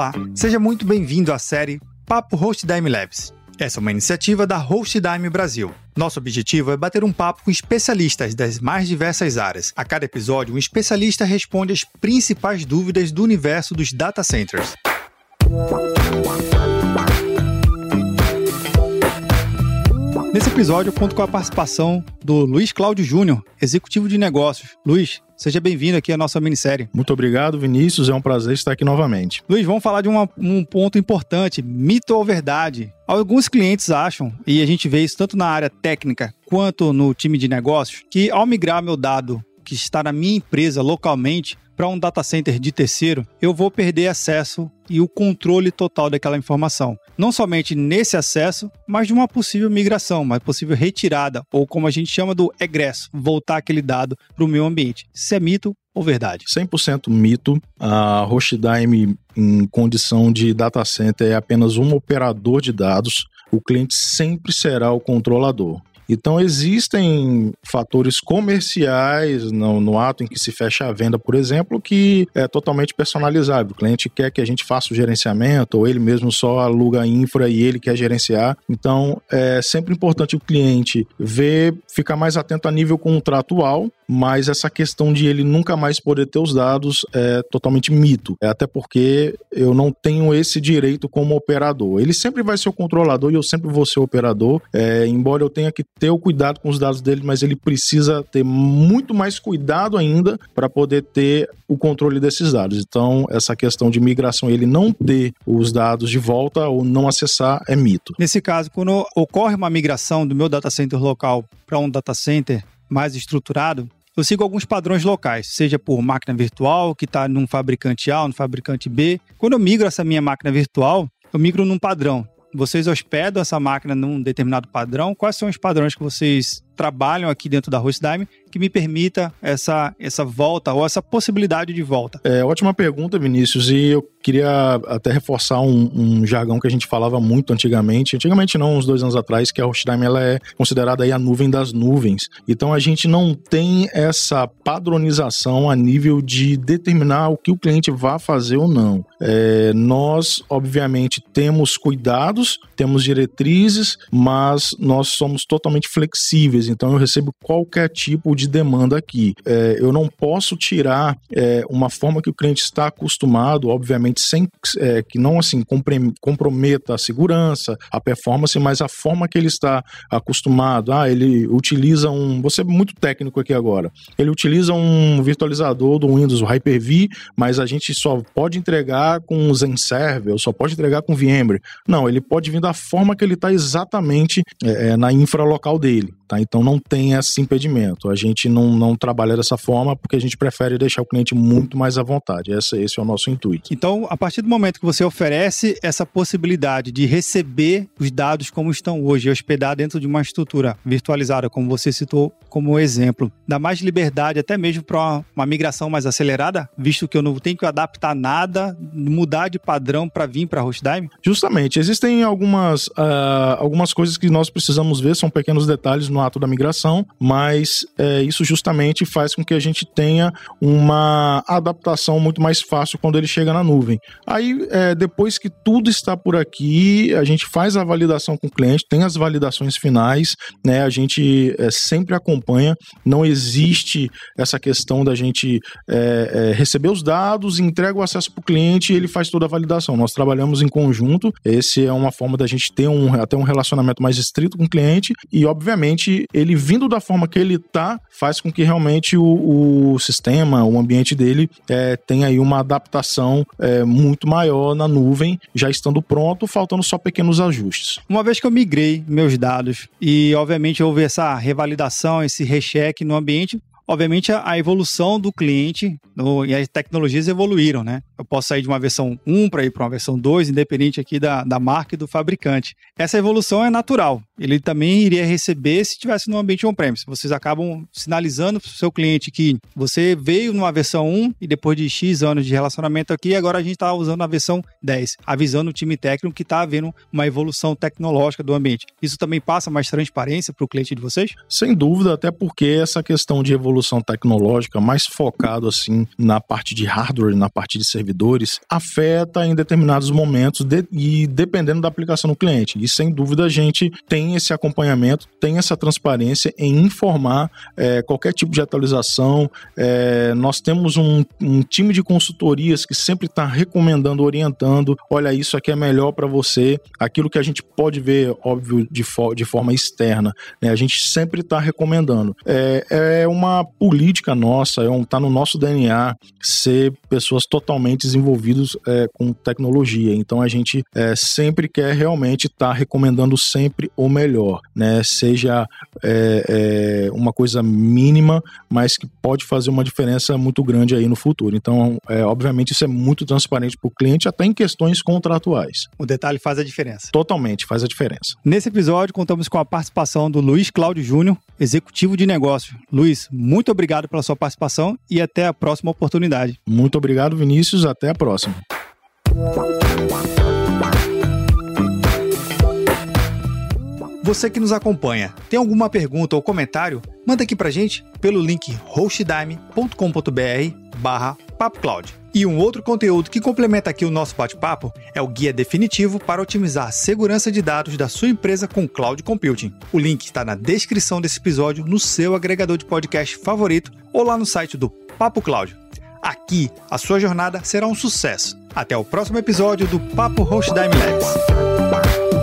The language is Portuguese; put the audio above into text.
Olá, seja muito bem-vindo à série Papo HostDime Labs. Essa é uma iniciativa da HostDime Brasil. Nosso objetivo é bater um papo com especialistas das mais diversas áreas. A cada episódio, um especialista responde as principais dúvidas do universo dos data centers. Nesse episódio, eu conto com a participação do Luiz Cláudio Júnior, executivo de negócios. Luiz, seja bem-vindo aqui à nossa minissérie. Muito obrigado, Vinícius. É um prazer estar aqui novamente. Luiz, vamos falar de uma, um ponto importante: mito ou verdade? Alguns clientes acham, e a gente vê isso tanto na área técnica quanto no time de negócios, que ao migrar meu dado que está na minha empresa localmente para um data center de terceiro, eu vou perder acesso e o controle total daquela informação. Não somente nesse acesso, mas de uma possível migração, uma possível retirada, ou como a gente chama do egresso, voltar aquele dado para o meu ambiente. Isso é mito ou verdade? 100% mito. A Hostdime, em condição de data center, é apenas um operador de dados. O cliente sempre será o controlador. Então, existem fatores comerciais no, no, ato em que se fecha a venda, por exemplo, que é totalmente personalizável. O cliente quer que a gente faça o gerenciamento, ou ele mesmo só aluga a infra e ele quer gerenciar. Então, é sempre importante o cliente ver, ficar mais atento a nível contratual, mas essa questão de ele nunca mais poder ter os dados é totalmente mito. É até porque eu não tenho esse direito como operador. Ele sempre vai ser o controlador e eu sempre vou ser o operador, é, embora eu tenha que ter o cuidado com os dados dele, mas ele precisa ter muito mais cuidado ainda para poder ter o controle desses dados. Então, essa questão de migração, ele não ter os dados de volta ou não acessar é mito. Nesse caso, quando ocorre uma migração do meu data center local para um data center mais estruturado, eu sigo alguns padrões locais, seja por máquina virtual, que está num fabricante A ou no fabricante B. Quando eu migro essa minha máquina virtual, eu migro num padrão. Vocês hospedam essa máquina num determinado padrão? Quais são os padrões que vocês trabalham aqui dentro da Hostdime que me permita essa, essa volta ou essa possibilidade de volta? É ótima pergunta, Vinícius, e eu queria até reforçar um, um, jargão que a gente falava muito antigamente, antigamente não, uns dois anos atrás, que a Hostdime ela é considerada aí a nuvem das nuvens. Então a gente não tem essa padronização a nível de determinar o que o cliente vai fazer ou não. É, nós, obviamente, temos cuidados, temos diretrizes, mas nós somos totalmente flexíveis então eu recebo qualquer tipo de demanda aqui. É, eu não posso tirar é, uma forma que o cliente está acostumado, obviamente, sem é, que não assim comprometa a segurança, a performance, mas a forma que ele está acostumado. Ah, ele utiliza um. Você é muito técnico aqui agora. Ele utiliza um virtualizador do Windows, o Hyper-V, mas a gente só pode entregar com o Zenserver, só pode entregar com VMware. Não, ele pode vir da forma que ele está exatamente é, é, na infra local dele. Tá? Então não tem esse impedimento. A gente não, não trabalha dessa forma porque a gente prefere deixar o cliente muito mais à vontade. Esse, esse é o nosso intuito. Então, a partir do momento que você oferece essa possibilidade de receber os dados como estão hoje, hospedar dentro de uma estrutura virtualizada, como você citou como exemplo, dá mais liberdade até mesmo para uma migração mais acelerada, visto que eu não tenho que adaptar nada, mudar de padrão para vir para a Hostdime? Justamente. Existem algumas, uh, algumas coisas que nós precisamos ver, são pequenos detalhes no ato da migração, mas é, isso justamente faz com que a gente tenha uma adaptação muito mais fácil quando ele chega na nuvem. Aí, é, depois que tudo está por aqui, a gente faz a validação com o cliente, tem as validações finais, né? A gente é, sempre acompanha, não existe essa questão da gente é, é, receber os dados, entrega o acesso para o cliente e ele faz toda a validação. Nós trabalhamos em conjunto, esse é uma forma da gente ter um, até um relacionamento mais estrito com o cliente e, obviamente, ele vindo da forma que ele tá, faz com que realmente o, o sistema, o ambiente dele é, tenha aí uma adaptação é, muito maior na nuvem, já estando pronto, faltando só pequenos ajustes. Uma vez que eu migrei meus dados e, obviamente, houve essa revalidação, esse recheque no ambiente, obviamente a, evolução do cliente no, e as tecnologias evoluíram, né? Eu posso sair de uma versão 1 para ir para uma versão 2, independente aqui da, da marca e do fabricante. Essa evolução é natural. Ele também iria receber se estivesse no ambiente on-premise. Vocês acabam sinalizando para o seu cliente que você veio numa versão 1 e depois de X anos de relacionamento aqui, agora a gente está usando a versão 10, avisando o time técnico que está havendo uma evolução tecnológica do ambiente. Isso também passa mais transparência para o cliente de vocês? Sem dúvida, até porque essa questão de evolução tecnológica mais focado assim na parte de hardware, na parte de servidor servidores afeta em determinados momentos de, e dependendo da aplicação no cliente. E sem dúvida a gente tem esse acompanhamento, tem essa transparência em informar é, qualquer tipo de atualização. É, nós temos um, um, time de consultorias que sempre está recomendando, orientando. Olha, isso aqui é melhor para você. Aquilo que a gente pode ver, óbvio, de, fo de forma externa, né? a gente sempre está recomendando. É, é uma política nossa, é um, tá no nosso DNA ser pessoas totalmente desenvolvidas é, com tecnologia. Então a gente é, sempre quer realmente estar tá recomendando sempre o melhor, né? Seja é, é, uma coisa mínima, mas que pode fazer uma diferença muito grande aí no futuro. Então, é, obviamente, isso é muito transparente para o cliente, até em questões contratuais. O detalhe faz a diferença. Totalmente, faz a diferença. Nesse episódio, contamos com a participação do Luiz Cláudio Júnior, executivo de negócio. Luiz, muito obrigado pela sua participação e até a próxima oportunidade. Muito obrigado, Vinícius. Até a próxima. Você que nos acompanha, tem alguma pergunta ou comentário? Manda aqui pra gente pelo link hostdime.com.br barra papocloud. E um outro conteúdo que complementa aqui o nosso bate-papo é o guia definitivo para otimizar a segurança de dados da sua empresa com cloud computing. O link está na descrição desse episódio no seu agregador de podcast favorito ou lá no site do Papo Cloud. Aqui, a sua jornada será um sucesso. Até o próximo episódio do Papo Host Time Labs.